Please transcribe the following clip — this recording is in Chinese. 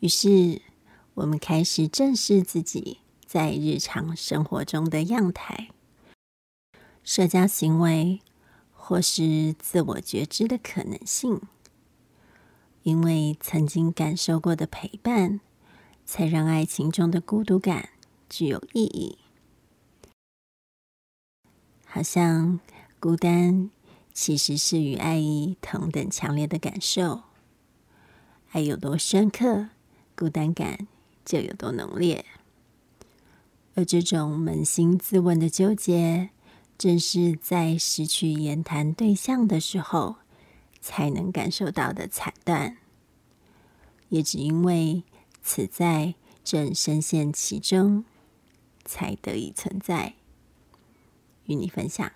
于是，我们开始正视自己在日常生活中的样态、社交行为，或是自我觉知的可能性。因为曾经感受过的陪伴，才让爱情中的孤独感具有意义。好像孤单其实是与爱意同等强烈的感受。爱有多深刻，孤单感就有多浓烈。而这种扪心自问的纠结，正是在失去言谈对象的时候，才能感受到的惨淡，也只因为此在正深陷其中，才得以存在，与你分享。